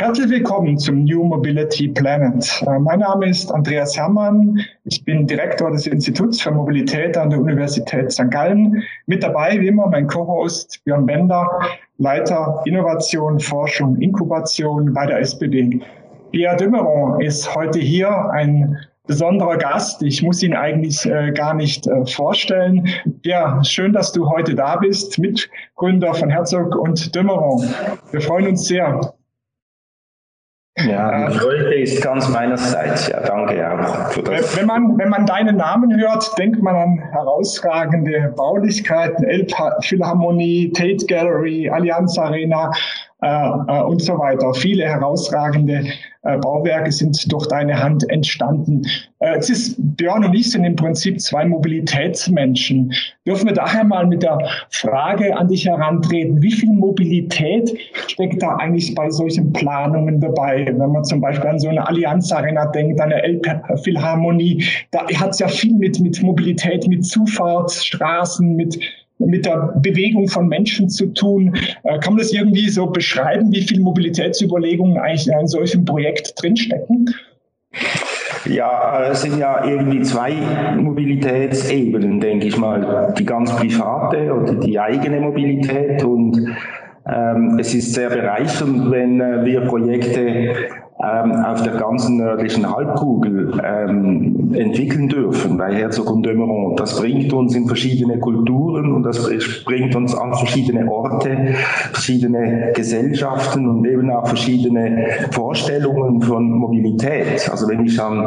Herzlich willkommen zum New Mobility Planet. Äh, mein Name ist Andreas Herrmann. Ich bin Direktor des Instituts für Mobilität an der Universität St. Gallen. Mit dabei, wie immer, mein Co-Host Björn Bender, Leiter Innovation, Forschung, Inkubation bei der SBB. Pierre Dümmeron ist heute hier, ein besonderer Gast. Ich muss ihn eigentlich äh, gar nicht äh, vorstellen. Ja, schön, dass du heute da bist, Mitgründer von Herzog und Dümmeron. Wir freuen uns sehr. Ja, die Freude ist ganz meinerseits. Ja, danke auch für das. Wenn man, wenn man deinen Namen hört, denkt man an herausragende Baulichkeiten, Elbphilharmonie, Tate Gallery, Allianz Arena äh, äh, und so weiter. Viele herausragende Bauwerke sind durch deine Hand entstanden. Äh, jetzt ist Björn und ich sind im Prinzip zwei Mobilitätsmenschen. Dürfen wir daher mal mit der Frage an dich herantreten, wie viel Mobilität steckt da eigentlich bei solchen Planungen dabei? Wenn man zum Beispiel an so eine Allianz Arena denkt, an eine Elbphilharmonie, da hat es ja viel mit, mit Mobilität, mit Zufahrtsstraßen, mit mit der Bewegung von Menschen zu tun. Äh, kann man das irgendwie so beschreiben, wie viele Mobilitätsüberlegungen eigentlich in einem solchen Projekt drinstecken? Ja, es sind ja irgendwie zwei Mobilitätsebenen, denke ich mal. Die ganz private oder die eigene Mobilität und ähm, es ist sehr bereichernd, wenn äh, wir Projekte ähm, auf der ganzen nördlichen Halbkugel ähm, entwickeln dürfen bei Herzog und Dömeron. Das bringt uns in verschiedene Kulturen und das bringt uns an verschiedene Orte, verschiedene Gesellschaften und eben auch verschiedene Vorstellungen von Mobilität. Also wenn ich an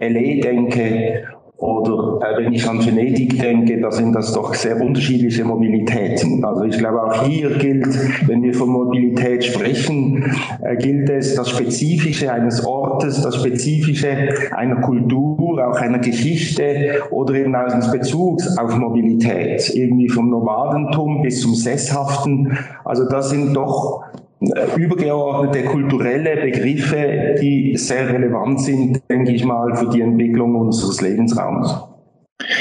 LA denke oder äh, wenn ich an Venedig denke, da sind das doch sehr unterschiedliche Mobilitäten. Also ich glaube auch hier gilt, wenn wir von Mobilität sprechen, äh, gilt es das Spezifische eines Ortes, das Spezifische einer Kultur, auch einer Geschichte oder eben des Bezugs auf Mobilität. Irgendwie vom Nomadentum bis zum Sesshaften. Also das sind doch übergeordnete kulturelle Begriffe, die sehr relevant sind, denke ich mal, für die Entwicklung unseres Lebensraums.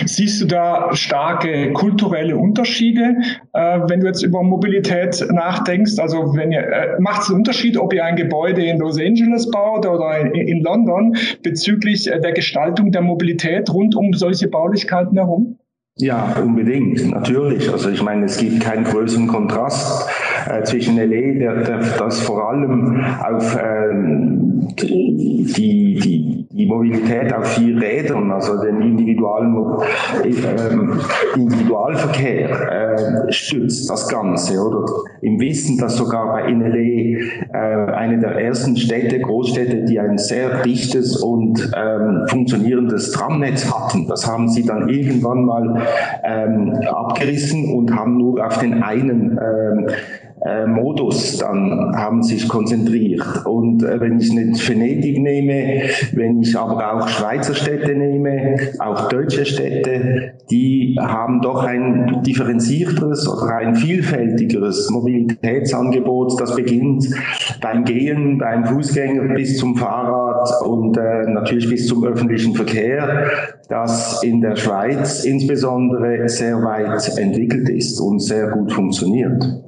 Siehst du da starke kulturelle Unterschiede, äh, wenn du jetzt über Mobilität nachdenkst? Also wenn ihr, äh, macht es einen Unterschied, ob ihr ein Gebäude in Los Angeles baut oder in, in London bezüglich äh, der Gestaltung der Mobilität rund um solche Baulichkeiten herum? Ja, unbedingt, natürlich. Also ich meine, es gibt keinen größeren Kontrast äh, zwischen LA, der, der, das vor allem auf äh, die, die, die Mobilität auf vier Rädern, also den individualen äh, Individualverkehr äh, stützt das Ganze, oder? Im Wissen, dass sogar bei NLA äh, eine der ersten Städte, Großstädte, die ein sehr dichtes und ähm, funktionierendes Tramnetz hatten. Das haben sie dann irgendwann mal ähm, abgerissen und haben nur auf den einen ähm, äh, Modus dann haben sich konzentriert. Und äh, wenn ich nicht Venedig nehme, wenn ich aber auch Schweizer Städte nehme, auch deutsche Städte, die haben doch ein differenzierteres oder ein vielfältigeres Mobilitätsangebot. Das beginnt beim Gehen, beim Fußgänger bis zum Fahrrad und äh, natürlich bis zum öffentlichen Verkehr, das in der Schweiz insbesondere sehr weit entwickelt ist und sehr gut funktioniert.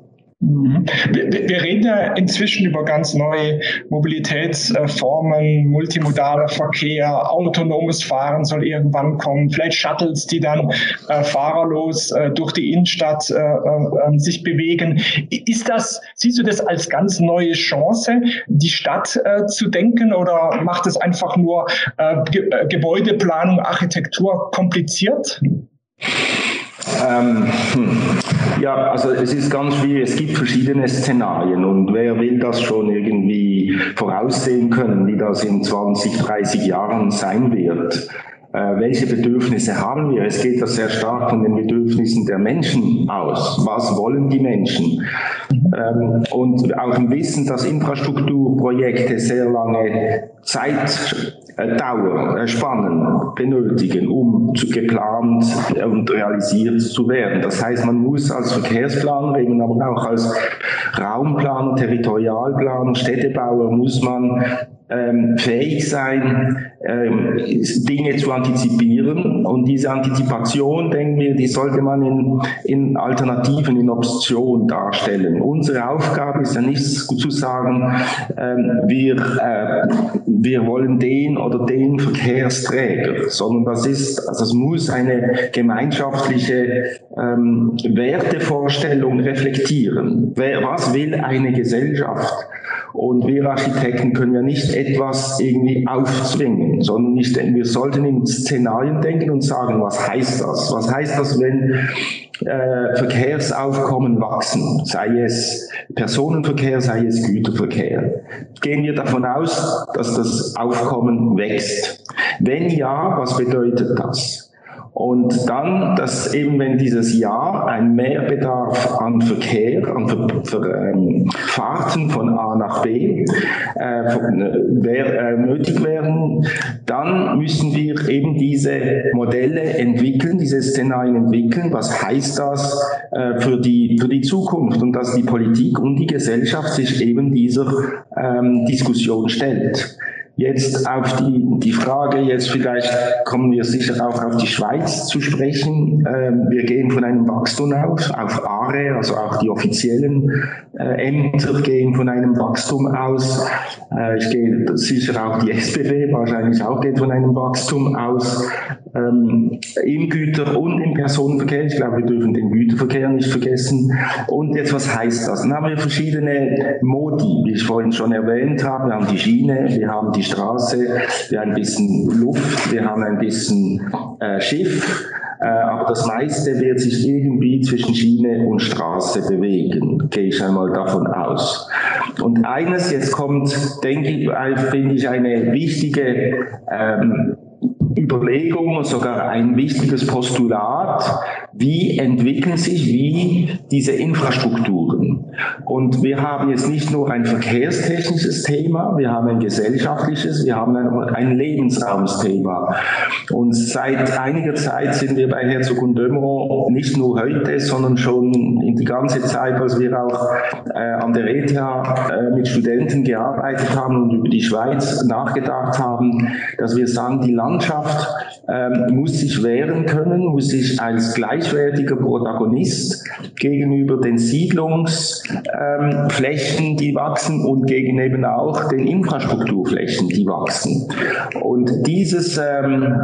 Mhm. Wir, wir, reden ja inzwischen über ganz neue Mobilitätsformen, multimodaler Verkehr, autonomes Fahren soll irgendwann kommen, vielleicht Shuttles, die dann äh, fahrerlos äh, durch die Innenstadt äh, äh, sich bewegen. Ist das, siehst du das als ganz neue Chance, die Stadt äh, zu denken oder macht es einfach nur äh, Ge Gebäudeplanung, Architektur kompliziert? Ähm, hm. Ja, also es ist ganz schwierig. Es gibt verschiedene Szenarien und wer will das schon irgendwie voraussehen können, wie das in 20, 30 Jahren sein wird? Äh, welche Bedürfnisse haben wir? Es geht ja sehr stark von den Bedürfnissen der Menschen aus. Was wollen die Menschen? Ähm, und auch im Wissen, dass Infrastrukturprojekte sehr lange Zeitdauer, äh, Spannen benötigen, um geplant und realisiert zu werden. Das heißt, man muss als Verkehrsplaner, eben aber auch als Raumplaner, Territorialplaner, Städtebauer, muss man ähm, fähig sein, Dinge zu antizipieren. Und diese Antizipation, denken wir, die sollte man in, in Alternativen, in Option darstellen. Unsere Aufgabe ist ja nicht zu sagen, ähm, wir, äh, wir wollen den oder den Verkehrsträger, sondern das ist, also das muss eine gemeinschaftliche ähm, Wertevorstellung reflektieren. Wer, was will eine Gesellschaft? Und wir Architekten können ja nicht etwas irgendwie aufzwingen, sondern nicht, wir sollten in Szenarien denken und sagen, was heißt das? Was heißt das, wenn äh, Verkehrsaufkommen wachsen, sei es Personenverkehr, sei es Güterverkehr? Gehen wir davon aus, dass das Aufkommen wächst? Wenn ja, was bedeutet das? Und dann, dass eben wenn dieses Jahr ein Mehrbedarf an Verkehr, an Ver, Ver, ähm, Fahrten von A nach B äh, wär, äh, nötig werden, dann müssen wir eben diese Modelle entwickeln, diese Szenarien entwickeln. Was heißt das äh, für, die, für die Zukunft? Und dass die Politik und die Gesellschaft sich eben dieser ähm, Diskussion stellt. Jetzt auf die, die Frage, jetzt vielleicht kommen wir sicher auch auf die Schweiz zu sprechen. Ähm, wir gehen von einem Wachstum aus, auf ARE, also auch die offiziellen äh, Ämter gehen von einem Wachstum aus. Äh, ich gehe sicher auch die SBW wahrscheinlich auch geht von einem Wachstum aus. Ähm, Im Güter- und im Personenverkehr. Ich glaube, wir dürfen den Güterverkehr nicht vergessen. Und jetzt, was heißt das? Dann haben wir verschiedene Modi, wie ich vorhin schon erwähnt habe. Wir haben die Schiene, wir haben die Straße, wir haben ein bisschen Luft, wir haben ein bisschen äh, Schiff, äh, aber das meiste wird sich irgendwie zwischen Schiene und Straße bewegen, gehe ich einmal davon aus. Und eines, jetzt kommt, denke ich, finde ich eine wichtige ähm, Überlegung, sogar ein wichtiges Postulat, wie entwickeln sich wie diese Infrastrukturen. Und wir haben jetzt nicht nur ein verkehrstechnisches Thema, wir haben ein gesellschaftliches, wir haben ein, ein Lebensraumsthema. Und seit einiger Zeit sind wir bei Herzog und Dömerow nicht nur heute, sondern schon in die ganze Zeit, als wir auch äh, an der ETH äh, mit Studenten gearbeitet haben und über die Schweiz nachgedacht haben, dass wir sagen, die Landschaft ähm, muss sich wehren können, muss sich als gleichwertiger Protagonist gegenüber den Siedlungsflächen, ähm, die wachsen und gegen eben auch den Infrastrukturflächen, die wachsen. Und dieses ähm,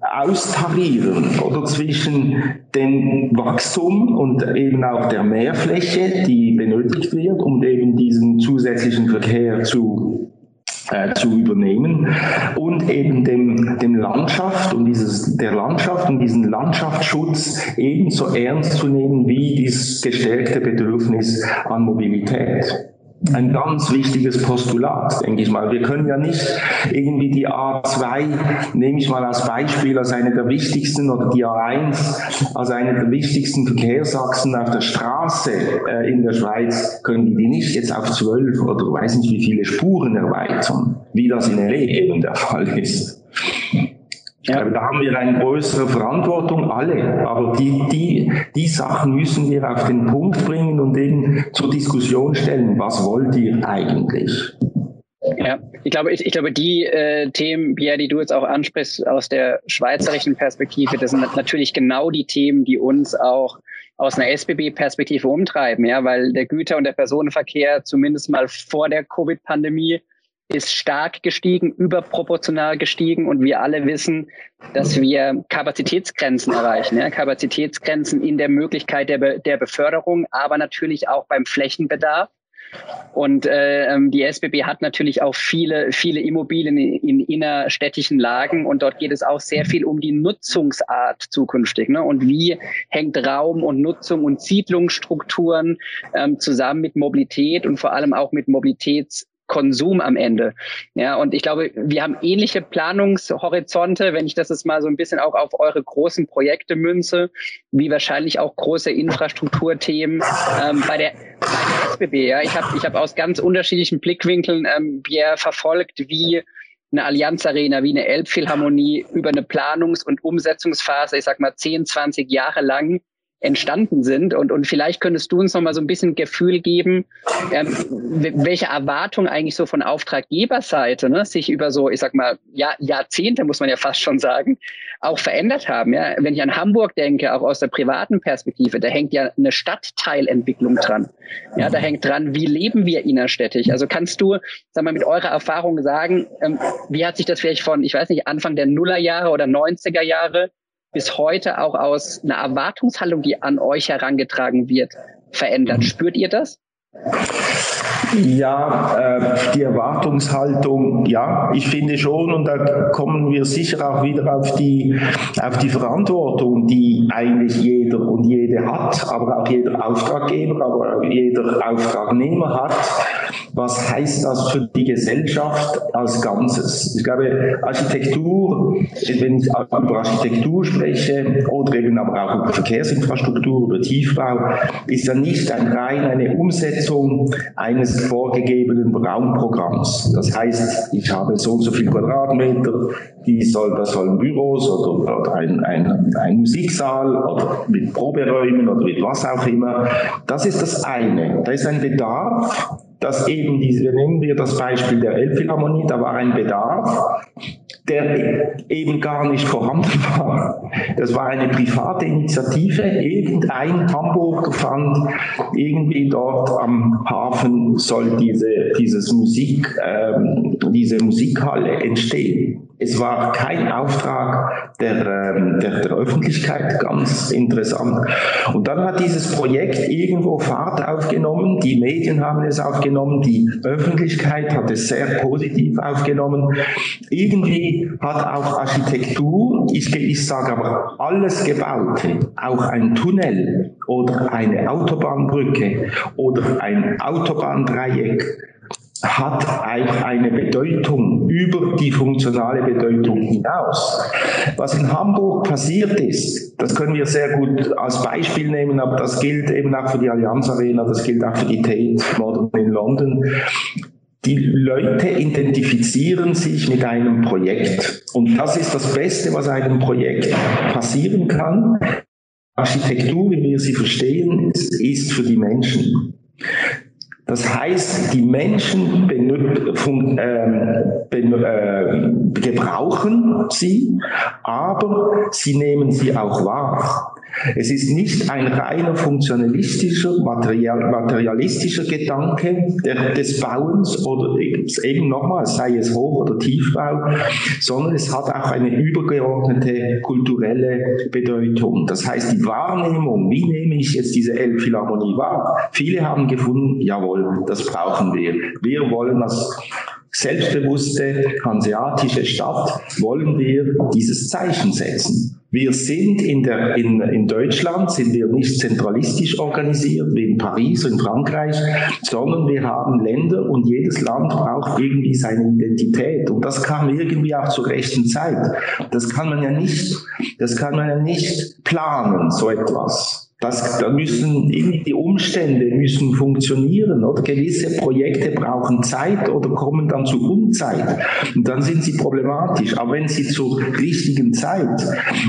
austarieren oder zwischen dem Wachstum und eben auch der Mehrfläche, die benötigt wird, um eben diesen zusätzlichen Verkehr zu äh, zu übernehmen und eben dem, dem Landschaft und dieses, der Landschaft und diesen Landschaftsschutz ebenso ernst zu nehmen wie dieses gestärkte Bedürfnis an Mobilität ein ganz wichtiges Postulat, denke ich mal. Wir können ja nicht irgendwie die A2, nehme ich mal als Beispiel, als eine der wichtigsten oder die A1 als eine der wichtigsten Verkehrsachsen auf der Straße äh, in der Schweiz, können die nicht jetzt auf zwölf oder weiß nicht wie viele Spuren erweitern, wie das in LA eben der Fall ist. Ich glaube, da haben wir eine größere Verantwortung, alle. Aber die, die, die Sachen müssen wir auf den Punkt bringen und eben zur Diskussion stellen. Was wollt ihr eigentlich? Ja, ich glaube, ich, ich glaube, die äh, Themen, Pierre, die du jetzt auch ansprichst aus der schweizerischen Perspektive, das sind natürlich genau die Themen, die uns auch aus einer SBB-Perspektive umtreiben, ja, weil der Güter- und der Personenverkehr zumindest mal vor der Covid-Pandemie ist stark gestiegen, überproportional gestiegen und wir alle wissen, dass wir Kapazitätsgrenzen erreichen. Ja? Kapazitätsgrenzen in der Möglichkeit der, Be der Beförderung, aber natürlich auch beim Flächenbedarf. Und äh, ähm, die SBB hat natürlich auch viele, viele Immobilien in, in innerstädtischen Lagen und dort geht es auch sehr viel um die Nutzungsart zukünftig. Ne? Und wie hängt Raum und Nutzung und Siedlungsstrukturen ähm, zusammen mit Mobilität und vor allem auch mit Mobilitäts Konsum am Ende. Ja, und ich glaube, wir haben ähnliche Planungshorizonte, wenn ich das jetzt mal so ein bisschen auch auf eure großen Projekte münze, wie wahrscheinlich auch große Infrastrukturthemen ähm, bei der bei der SBB. Ja, ich habe ich hab aus ganz unterschiedlichen Blickwinkeln ähm, Pierre verfolgt, wie eine Allianz Arena, wie eine Elbphilharmonie über eine Planungs- und Umsetzungsphase, ich sag mal 10, 20 Jahre lang entstanden sind. Und, und vielleicht könntest du uns noch mal so ein bisschen Gefühl geben, ähm, welche Erwartungen eigentlich so von Auftraggeberseite ne, sich über so, ich sag mal, Jahr, Jahrzehnte, muss man ja fast schon sagen, auch verändert haben. Ja? Wenn ich an Hamburg denke, auch aus der privaten Perspektive, da hängt ja eine Stadtteilentwicklung dran. Ja, da hängt dran, wie leben wir innerstädtisch? Also kannst du, sag mal, mit eurer Erfahrung sagen, ähm, wie hat sich das vielleicht von, ich weiß nicht, Anfang der Nullerjahre oder 90er Jahre bis heute auch aus einer Erwartungshaltung, die an euch herangetragen wird, verändert. Spürt ihr das? Ja, äh, die Erwartungshaltung, ja, ich finde schon, und da kommen wir sicher auch wieder auf die, auf die Verantwortung, die eigentlich jeder und jede hat, aber auch jeder Auftraggeber, aber auch jeder Auftragnehmer hat. Was heißt das für die Gesellschaft als Ganzes? Ich glaube, Architektur, wenn ich über Architektur spreche oder eben aber auch über Verkehrsinfrastruktur, über Tiefbau, ist ja nicht ein rein eine Umsetzung eines vorgegebenen Raumprogramms. Das heißt, ich habe so und so viel Quadratmeter, die soll, das sollen Büros oder, oder ein, ein, ein Musiksaal oder mit Proberäumen oder mit was auch immer. Das ist das eine. Da ist ein Bedarf, dass eben diese, nehmen wir das Beispiel der Elbphilharmonie, da war ein Bedarf, der eben gar nicht vorhanden war. Das war eine private Initiative. Irgendein Hamburger fand, irgendwie dort am Hafen soll diese, dieses Musik, ähm, diese Musikhalle entstehen. Es war kein Auftrag der, ähm, der, der, Öffentlichkeit, ganz interessant. Und dann hat dieses Projekt irgendwo Fahrt aufgenommen, die Medien haben es aufgenommen, die Öffentlichkeit hat es sehr positiv aufgenommen. Irgendwie hat auch Architektur, ich, ich sage aber alles Gebaute, auch ein Tunnel oder eine Autobahnbrücke oder ein Autobahndreieck, hat eine Bedeutung über die funktionale Bedeutung hinaus. Was in Hamburg passiert ist, das können wir sehr gut als Beispiel nehmen, aber das gilt eben auch für die Allianz Arena, das gilt auch für die Tate Modern in London. Die Leute identifizieren sich mit einem Projekt. Und das ist das Beste, was einem Projekt passieren kann. Architektur, wie wir sie verstehen, ist für die Menschen. Das heißt, die Menschen ähm, äh, gebrauchen sie, aber sie nehmen sie auch wahr. Es ist nicht ein reiner funktionalistischer, material, materialistischer Gedanke des Bauens oder eben nochmal, sei es Hoch- oder Tiefbau, sondern es hat auch eine übergeordnete kulturelle Bedeutung. Das heißt, die Wahrnehmung, wie nehme ich jetzt diese Elbphilharmonie wahr? Viele haben gefunden, jawohl, das brauchen wir. Wir wollen das selbstbewusste hanseatische Stadt, wollen wir dieses Zeichen setzen. Wir sind in, der, in, in Deutschland, sind wir nicht zentralistisch organisiert wie in Paris und Frankreich, sondern wir haben Länder und jedes Land braucht irgendwie seine Identität. Und das kam irgendwie auch zur rechten Zeit. Das kann man ja nicht, das kann man ja nicht planen, so etwas. Das, da müssen die Umstände müssen funktionieren oder gewisse Projekte brauchen Zeit oder kommen dann zu Unzeit und dann sind sie problematisch. Aber wenn sie zur richtigen Zeit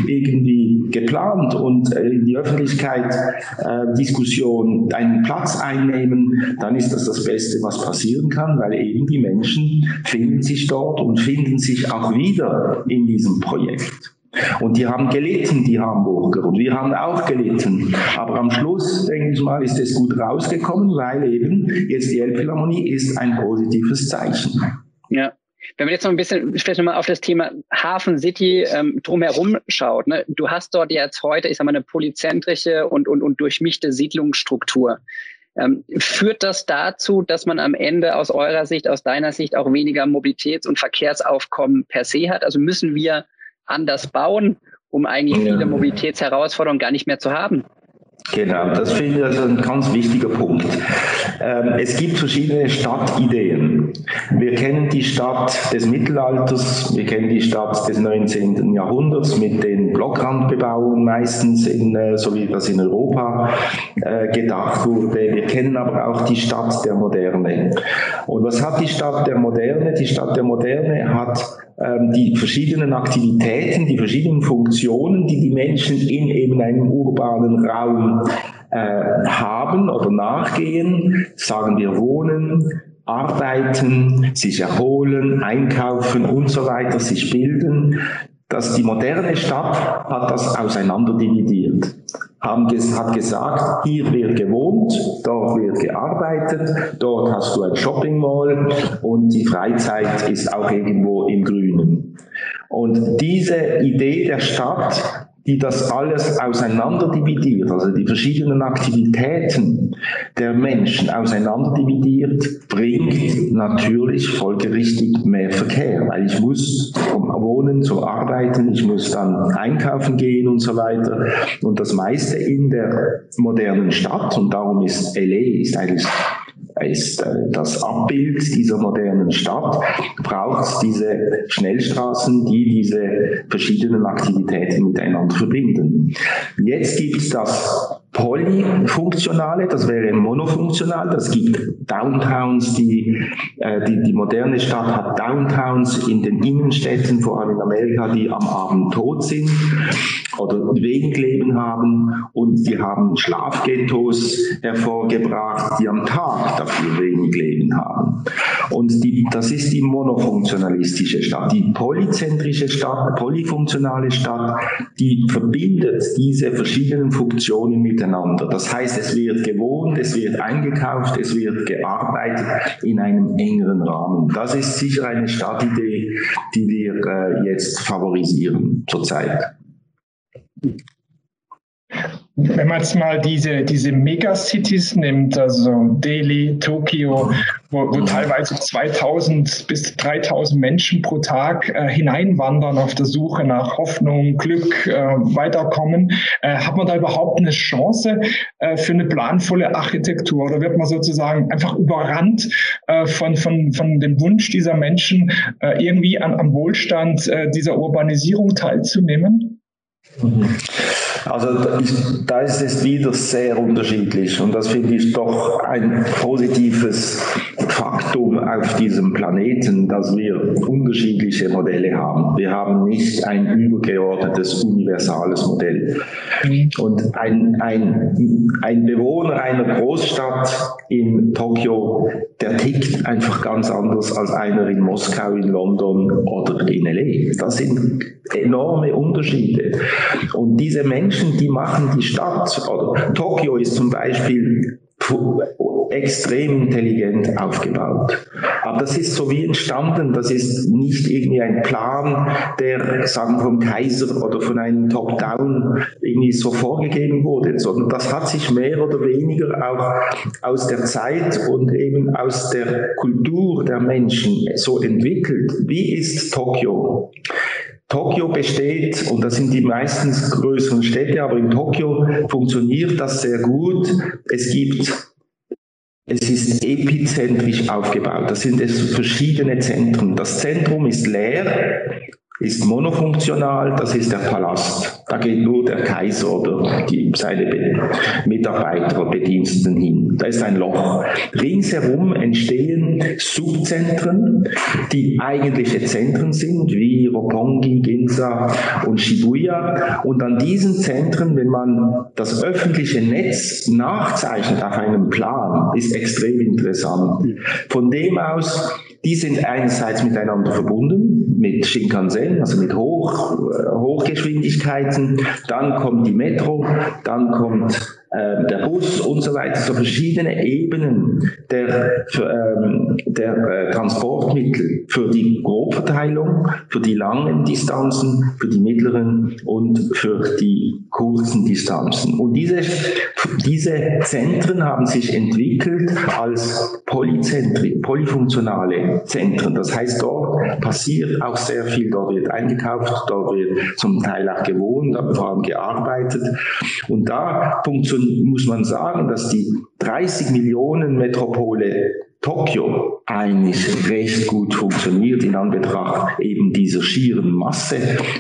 irgendwie geplant und äh, in die Öffentlichkeit äh, Diskussion einen Platz einnehmen, dann ist das das Beste, was passieren kann, weil eben die Menschen finden sich dort und finden sich auch wieder in diesem Projekt. Und die haben gelitten, die Hamburger. Und wir haben auch gelitten. Aber am Schluss, denke ich mal, ist es gut rausgekommen, weil eben jetzt die Elbphilharmonie ist ein positives Zeichen. Ja. Wenn man jetzt noch ein bisschen vielleicht nochmal auf das Thema Hafen City ähm, drumherum schaut, ne? du hast dort jetzt heute, ich sag mal, eine polyzentrische und, und, und durchmischte Siedlungsstruktur. Ähm, führt das dazu, dass man am Ende aus eurer Sicht, aus deiner Sicht auch weniger Mobilitäts- und Verkehrsaufkommen per se hat? Also müssen wir anders bauen, um eigentlich viele Mobilitätsherausforderungen gar nicht mehr zu haben? Genau, das finde ich also ein ganz wichtiger Punkt. Ähm, es gibt verschiedene Stadtideen. Wir kennen die Stadt des Mittelalters, wir kennen die Stadt des 19. Jahrhunderts mit den Blockrandbebauungen meistens, in, äh, so wie das in Europa äh, gedacht wurde. Wir kennen aber auch die Stadt der Moderne. Und was hat die Stadt der Moderne? Die Stadt der Moderne hat ähm, die verschiedenen Aktivitäten, die verschiedenen Funktionen, die die Menschen in eben einem urbanen Raum äh, haben oder nachgehen, sagen wir wohnen, arbeiten, sich erholen, einkaufen und so weiter, sich bilden, dass die moderne Stadt hat das auseinanderdividiert haben, hat gesagt, hier wird gewohnt, dort wird gearbeitet, dort hast du ein Shopping Mall und die Freizeit ist auch irgendwo im Grünen. Und diese Idee der Stadt die das alles auseinanderdividiert, also die verschiedenen Aktivitäten der Menschen auseinanderdividiert, bringt natürlich folgerichtig mehr Verkehr, weil ich muss vom Wohnen zum Arbeiten, ich muss dann einkaufen gehen und so weiter. Und das meiste in der modernen Stadt, und darum ist LA ist eigentlich ist äh, das Abbild dieser modernen Stadt, braucht es diese Schnellstraßen, die diese verschiedenen Aktivitäten miteinander verbinden. Jetzt gibt es das polyfunktionale, das wäre monofunktional. Das gibt Downtowns, die, äh, die, die moderne Stadt hat Downtowns in den Innenstädten, vor allem in Amerika, die am Abend tot sind oder wenig Leben haben und die haben Schlafghettos hervorgebracht, die am Tag dafür wenig Leben haben. Und die, das ist die monofunktionalistische Stadt. Die polyzentrische Stadt, polyfunktionale Stadt, die verbindet diese verschiedenen Funktionen miteinander. Das heißt, es wird gewohnt, es wird eingekauft, es wird gearbeitet in einem engeren Rahmen. Das ist sicher eine Stadtidee, die wir äh, jetzt favorisieren zurzeit. Wenn man jetzt mal diese, diese Megacities nimmt, also Delhi, Tokio, wo, wo teilweise 2000 bis 3000 Menschen pro Tag äh, hineinwandern auf der Suche nach Hoffnung, Glück, äh, Weiterkommen, äh, hat man da überhaupt eine Chance äh, für eine planvolle Architektur oder wird man sozusagen einfach überrannt äh, von, von, von dem Wunsch dieser Menschen, äh, irgendwie an, am Wohlstand dieser Urbanisierung teilzunehmen? Mhm. Also da ist es wieder sehr unterschiedlich und das finde ich doch ein positives Faktum auf diesem Planeten, dass wir unterschiedliche Modelle haben. Wir haben nicht ein übergeordnetes, universales Modell. Und ein, ein, ein Bewohner einer Großstadt in Tokio, der tickt einfach ganz anders als einer in Moskau, in London oder in LA. Das sind enorme Unterschiede. Und diese Menschen, die machen die Stadt, oder Tokio ist zum Beispiel extrem intelligent aufgebaut. Aber das ist so wie entstanden, das ist nicht irgendwie ein Plan, der, sagen vom Kaiser oder von einem Top-Down irgendwie so vorgegeben wurde, sondern das hat sich mehr oder weniger auch aus der Zeit und eben aus der Kultur der Menschen so entwickelt. Wie ist Tokio? Tokio besteht, und das sind die meistens größeren Städte, aber in Tokio funktioniert das sehr gut. Es gibt es ist epizentrisch aufgebaut. Das sind es verschiedene Zentren. Das Zentrum ist leer, ist monofunktional, das ist der Palast. Da geht nur der Kaiser oder die, seine Mitarbeiter, Bediensteten hin. Da ist ein Loch. Ringsherum entstehen Subzentren, die eigentliche Zentren sind, wie Roppongi, Ginza und Shibuya. Und an diesen Zentren, wenn man das öffentliche Netz nachzeichnet auf einem Plan, ist extrem interessant. Von dem aus die sind einerseits miteinander verbunden mit Shinkansen, also mit Hoch, äh, Hochgeschwindigkeiten. Dann kommt die Metro, dann kommt äh, der Bus und so weiter, so verschiedene Ebenen der, ähm, der äh, Transportmittel für die Grobverteilung, für die langen Distanzen, für die mittleren und für die kurzen Distanzen. Und diese, diese Zentren haben sich entwickelt als Polyzentri, polyfunktionale Zentren. Das heißt, dort passiert auch sehr viel, dort wird eingekauft, dort wird zum Teil auch gewohnt, aber vor allem gearbeitet. Und da funktioniert muss man sagen, dass die 30 Millionen Metropole Tokio eigentlich recht gut funktioniert in Anbetracht eben dieser schieren Masse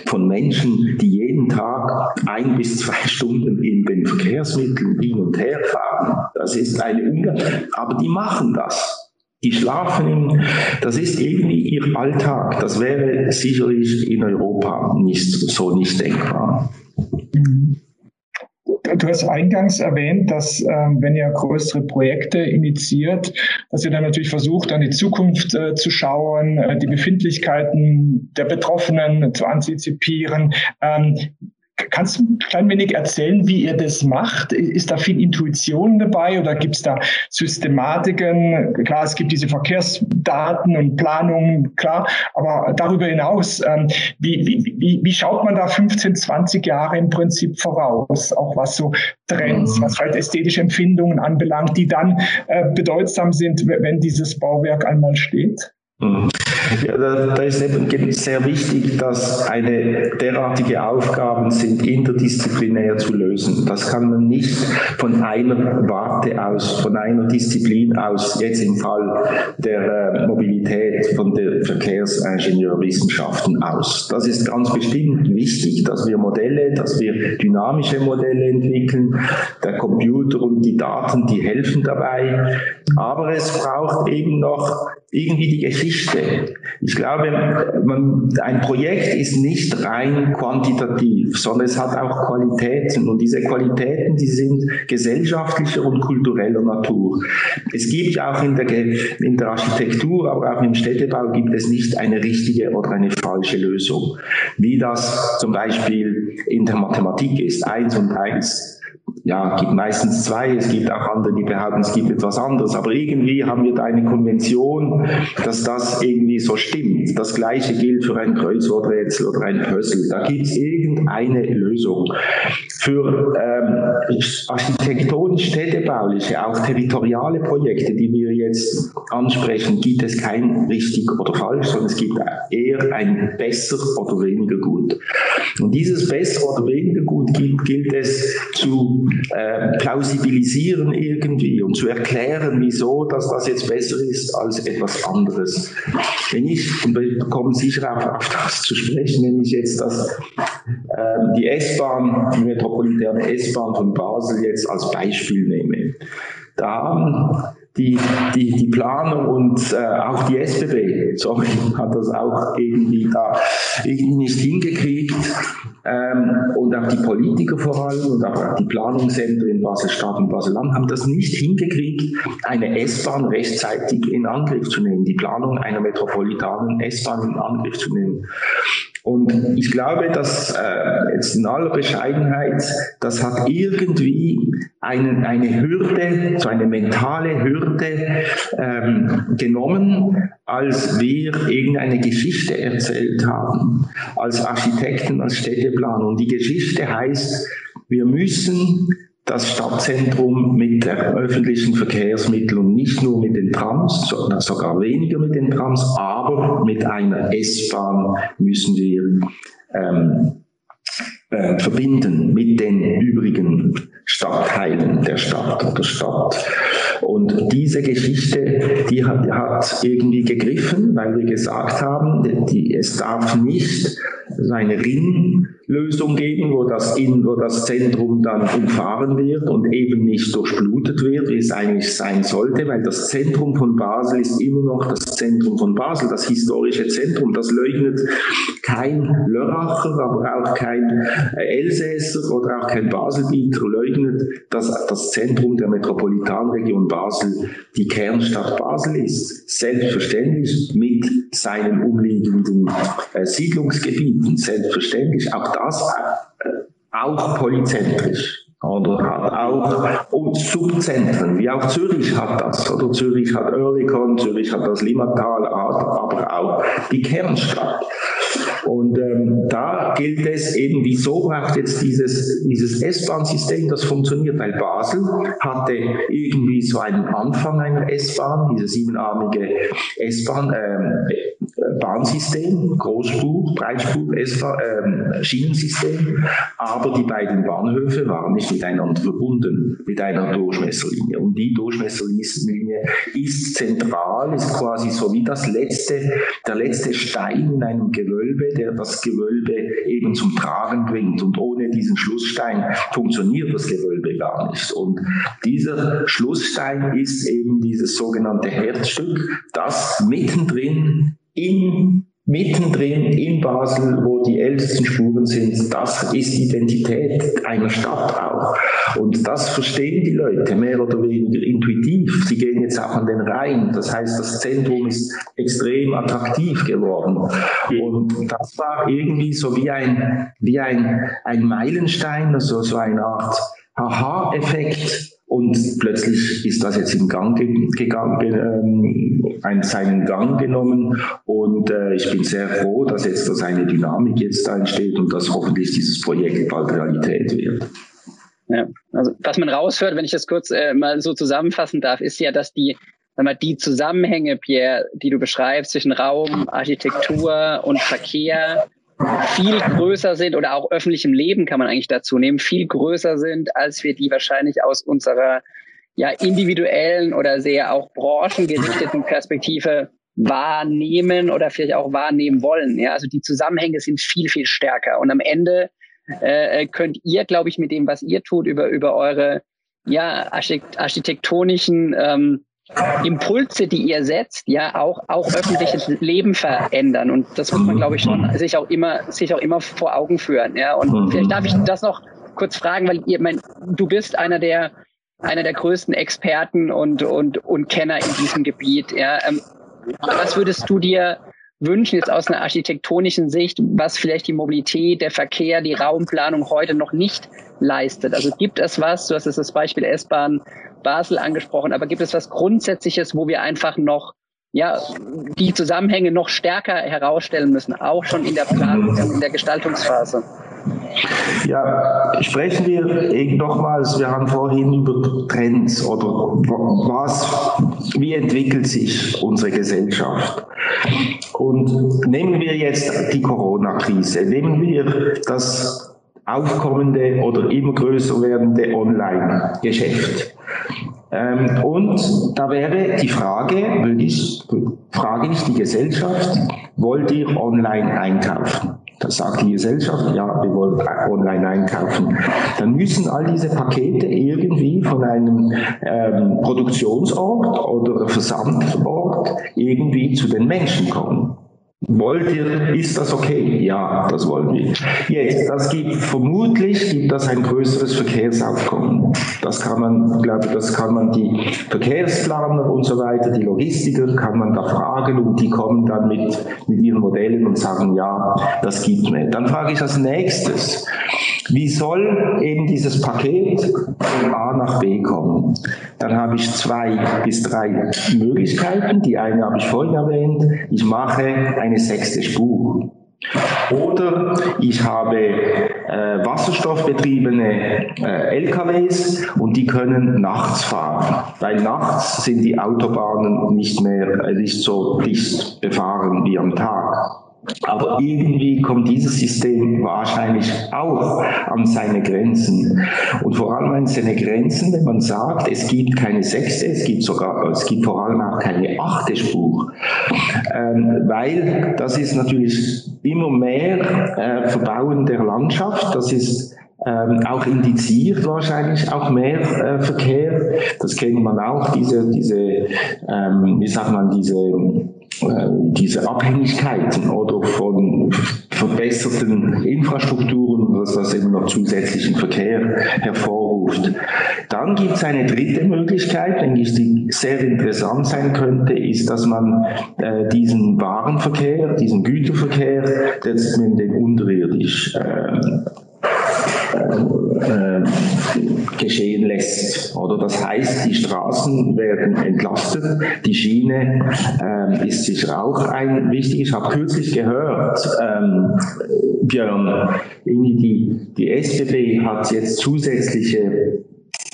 von Menschen, die jeden Tag ein bis zwei Stunden in den Verkehrsmitteln hin und her fahren. Das ist eine Unge aber die machen das. Die schlafen, das ist irgendwie ihr Alltag. Das wäre sicherlich in Europa nicht so nicht denkbar. Du hast eingangs erwähnt, dass ähm, wenn ihr größere Projekte initiiert, dass ihr dann natürlich versucht, an die Zukunft äh, zu schauen, äh, die Befindlichkeiten der Betroffenen zu antizipieren. Ähm, Kannst du ein klein wenig erzählen, wie ihr das macht? Ist da viel Intuition dabei oder gibt es da Systematiken? Klar, es gibt diese Verkehrsdaten und Planungen, klar, aber darüber hinaus, ähm, wie, wie, wie, schaut man da 15, 20 Jahre im Prinzip voraus? Auch was so Trends, mhm. was halt ästhetische Empfindungen anbelangt, die dann äh, bedeutsam sind, wenn dieses Bauwerk einmal steht? Mhm. Ja, da, da, ist eben sehr wichtig, dass eine derartige Aufgaben sind interdisziplinär zu lösen. Das kann man nicht von einer Warte aus, von einer Disziplin aus, jetzt im Fall der äh, Mobilität, von der Verkehrsingenieurwissenschaften aus. Das ist ganz bestimmt wichtig, dass wir Modelle, dass wir dynamische Modelle entwickeln. Der Computer und die Daten, die helfen dabei. Aber es braucht eben noch irgendwie die Geschichte. Ich glaube, man, ein Projekt ist nicht rein quantitativ, sondern es hat auch Qualitäten. Und diese Qualitäten, die sind gesellschaftlicher und kultureller Natur. Es gibt auch in der, in der Architektur, aber auch im Städtebau gibt es nicht eine richtige oder eine falsche Lösung, wie das zum Beispiel in der Mathematik ist, eins und eins ja, gibt meistens zwei, es gibt auch andere, die behaupten, es gibt etwas anderes, aber irgendwie haben wir da eine Konvention, dass das irgendwie so stimmt. Das gleiche gilt für ein Kreuzworträtsel oder ein Puzzle. Da gibt es irgendeine Lösung. Für ähm, architektonisch städtebauliche, auch territoriale Projekte, die wir jetzt ansprechen, gibt es kein richtig oder falsch, sondern es gibt eher ein besser oder weniger gut. Und dieses besser oder weniger gut gilt, gilt es zu äh, plausibilisieren irgendwie und zu erklären, wieso dass das jetzt besser ist als etwas anderes. Wenn ich, und wir kommen sicher auch auf das zu sprechen, wenn ich jetzt das, äh, die S-Bahn, die metropolitane S-Bahn von Basel jetzt als Beispiel nehme, da haben die, die, die Planung und äh, auch die SBB, sorry, hat das auch irgendwie da irgendwie nicht hingekriegt. Ähm, und auch die Politiker vor allem und auch die Planungsämter in Basel-Stadt und Basel-Land haben das nicht hingekriegt, eine S-Bahn rechtzeitig in Angriff zu nehmen, die Planung einer metropolitanen S-Bahn in Angriff zu nehmen. Und ich glaube, dass äh, jetzt in aller Bescheidenheit, das hat irgendwie einen, eine Hürde, so eine mentale Hürde ähm, genommen, als wir irgendeine Geschichte erzählt haben, als Architekten, als Städteplan. Und die Geschichte heißt, wir müssen das Stadtzentrum mit öffentlichen Verkehrsmittel und nicht nur mit den Trams, sondern sogar weniger mit den Trams, aber mit einer S-Bahn müssen wir ähm, äh, verbinden mit den übrigen Stadtteilen der Stadt oder Stadt. Und diese Geschichte, die hat, hat irgendwie gegriffen, weil wir gesagt haben, die, es darf nicht eine Ring Lösung geben, wo das, in, wo das Zentrum dann umfahren wird und eben nicht durchblutet wird, wie es eigentlich sein sollte, weil das Zentrum von Basel ist immer noch das Zentrum von Basel, das historische Zentrum. Das leugnet kein Lörracher, aber auch kein Elsässer oder auch kein Baselbieter leugnet, dass das Zentrum der Metropolitanregion Basel die Kernstadt Basel ist. Selbstverständlich mit seinen umliegenden äh, Siedlungsgebieten. Selbstverständlich auch das äh, auch polyzentrisch. Oder hat auch und Subzentren, wie auch Zürich hat das. Oder Zürich hat Oerlikon, Zürich hat das Limmatal, aber auch die Kernstadt. Und ähm, da gilt es eben, wieso braucht jetzt dieses, dieses S-Bahn-System, das funktioniert, weil Basel hatte irgendwie so einen Anfang einer S-Bahn, diese siebenarmige S-Bahn, äh, Bahnsystem, Großspur, Breitspur, S-Bahn, äh, Schienensystem, aber die beiden Bahnhöfe waren nicht miteinander verbunden mit einer Durchmesserlinie. Und die Durchmesserlinie ist zentral, ist quasi so wie das letzte, der letzte Stein in einem Gewölbe, der das Gewölbe eben zum Tragen bringt. Und ohne diesen Schlussstein funktioniert das Gewölbe gar nicht. Und dieser Schlussstein ist eben dieses sogenannte Herzstück, das mittendrin in mittendrin in Basel, wo die ältesten Spuren sind, das ist Identität einer Stadt auch. Und das verstehen die Leute mehr oder weniger intuitiv. Sie gehen jetzt auch an den Rhein. Das heißt, das Zentrum ist extrem attraktiv geworden. Und das war irgendwie so wie ein, wie ein, ein Meilenstein, also so eine Art Aha-Effekt und plötzlich ist das jetzt in Gang gegangen, ähm, einen, seinen Gang genommen. Und äh, ich bin sehr froh, dass jetzt da seine Dynamik jetzt da entsteht und dass hoffentlich dieses Projekt bald Realität wird. Ja, also was man raushört, wenn ich das kurz äh, mal so zusammenfassen darf, ist ja, dass die sag mal, die Zusammenhänge, Pierre, die du beschreibst zwischen Raum, Architektur und Verkehr, viel größer sind oder auch öffentlichem Leben kann man eigentlich dazu nehmen, viel größer sind, als wir die wahrscheinlich aus unserer ja individuellen oder sehr auch branchengerichteten Perspektive wahrnehmen oder vielleicht auch wahrnehmen wollen. Ja, also die Zusammenhänge sind viel, viel stärker. Und am Ende äh, könnt ihr, glaube ich, mit dem, was ihr tut, über, über eure ja, architektonischen ähm, Impulse, die ihr setzt, ja auch auch öffentliches Leben verändern und das muss man, glaube ich, schon sich auch immer sich auch immer vor Augen führen. Ja und mhm. vielleicht darf ich das noch kurz fragen, weil ihr, mein, du bist einer der einer der größten Experten und und und Kenner in diesem Gebiet. Ja, ähm, was würdest du dir wünschen jetzt aus einer architektonischen Sicht, was vielleicht die Mobilität, der Verkehr, die Raumplanung heute noch nicht leistet? Also gibt es was? Du hast jetzt das Beispiel S-Bahn Basel angesprochen, aber gibt es was Grundsätzliches, wo wir einfach noch ja, die Zusammenhänge noch stärker herausstellen müssen, auch schon in der Planung, in der Gestaltungsphase? Ja, sprechen wir nochmals, wir haben vorhin über Trends oder was, wie entwickelt sich unsere Gesellschaft? Und nehmen wir jetzt die Corona-Krise, nehmen wir das aufkommende oder immer größer werdende Online-Geschäft. Ähm, und da wäre die Frage, ich, frage ich die Gesellschaft, wollt ihr online einkaufen? Da sagt die Gesellschaft, ja, wir wollen online einkaufen. Dann müssen all diese Pakete irgendwie von einem ähm, Produktionsort oder Versandort irgendwie zu den Menschen kommen. Wollt ihr, ist das okay? Ja, das wollen wir. Jetzt, das gibt, vermutlich gibt das ein größeres Verkehrsaufkommen. Das kann man, glaube ich, das kann man die Verkehrsplaner und so weiter, die Logistiker, kann man da fragen und die kommen dann mit, mit ihren Modellen und sagen, ja, das gibt mehr. Dann frage ich als nächstes, wie soll eben dieses Paket von A nach B kommen? Dann habe ich zwei bis drei Möglichkeiten. Die eine habe ich vorhin erwähnt. Ich mache eine sechste Spur. Oder ich habe äh, wasserstoffbetriebene äh, LKWs und die können nachts fahren, weil nachts sind die Autobahnen nicht mehr äh, nicht so dicht befahren wie am Tag. Aber irgendwie kommt dieses System wahrscheinlich auch an seine Grenzen. Und vor allem an seine Grenzen, wenn man sagt, es gibt keine sechste, es gibt sogar, es gibt vor allem auch keine achte Spur. Ähm, weil das ist natürlich immer mehr äh, Verbauen der Landschaft, das ist ähm, auch indiziert wahrscheinlich auch mehr äh, Verkehr. Das kennt man auch, diese, diese ähm, wie sagt man, diese äh, diese Abhängigkeiten verbesserten Infrastrukturen, was das eben noch zusätzlichen Verkehr hervorruft. Dann gibt es eine dritte Möglichkeit, denke ich, die sehr interessant sein könnte, ist, dass man äh, diesen Warenverkehr, diesen Güterverkehr, den unterirdisch äh, äh, geschehen lässt. Oder das heißt, die Straßen werden entlastet, die Schiene äh, ist sicher auch ein wichtiges. Ich habe kürzlich gehört, ähm, Björn, die, die SBB hat jetzt zusätzliche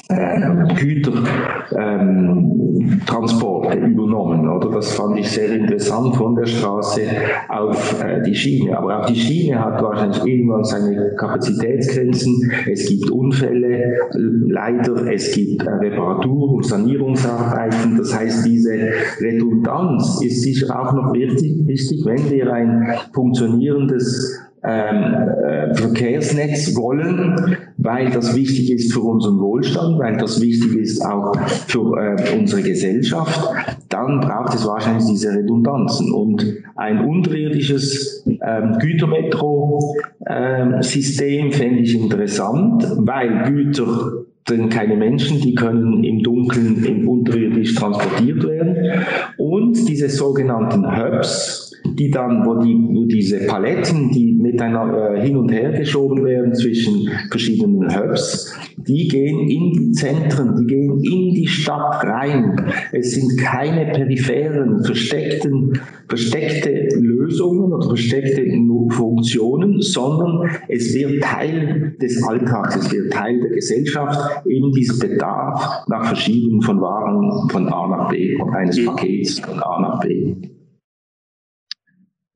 Gütertransporte ähm, übernommen. Oder? Das fand ich sehr interessant von der Straße auf äh, die Schiene. Aber auch die Schiene hat wahrscheinlich irgendwann seine Kapazitätsgrenzen. Es gibt Unfälle, leider, es gibt äh, Reparatur- und Sanierungsarbeiten. Das heißt, diese Redundanz ist sicher auch noch wichtig wenn wir ein funktionierendes ähm, äh, Verkehrsnetz wollen, weil das wichtig ist für unseren Wohlstand, weil das wichtig ist auch für äh, unsere Gesellschaft, dann braucht es wahrscheinlich diese Redundanzen. Und ein unterirdisches ähm, Gütermetro-System ähm, fände ich interessant, weil Güter denn keine Menschen, die können im Dunkeln, im unterirdisch transportiert werden. Und diese sogenannten Hubs, die dann, wo, die, wo diese Paletten, die miteinander äh, hin und her geschoben werden zwischen verschiedenen Hubs, die gehen in die Zentren, die gehen in die Stadt rein. Es sind keine peripheren, versteckten, versteckte Lösungen oder versteckte Funktionen, sondern es wird Teil des Alltags, es wird Teil der Gesellschaft, eben dieser Bedarf nach Verschiebung von Waren von A nach B, eines mhm. Pakets von A nach B.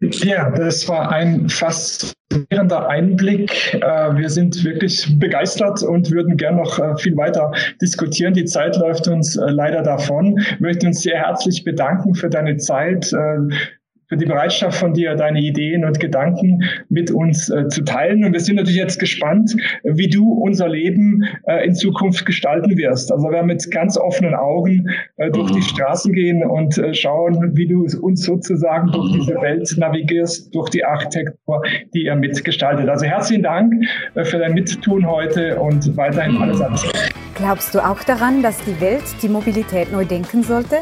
Ja, das war ein faszinierender Einblick. Äh, wir sind wirklich begeistert und würden gern noch äh, viel weiter diskutieren. Die Zeit läuft uns äh, leider davon. Ich möchte uns sehr herzlich bedanken für deine Zeit für die Bereitschaft von dir, deine Ideen und Gedanken mit uns äh, zu teilen. Und wir sind natürlich jetzt gespannt, wie du unser Leben äh, in Zukunft gestalten wirst. Also wir werden mit ganz offenen Augen äh, durch die mhm. Straßen gehen und äh, schauen, wie du uns sozusagen durch diese Welt navigierst, durch die Architektur, die ihr mitgestaltet. Also herzlichen Dank äh, für dein Mittun heute und weiterhin alles alles. Glaubst du auch daran, dass die Welt die Mobilität neu denken sollte?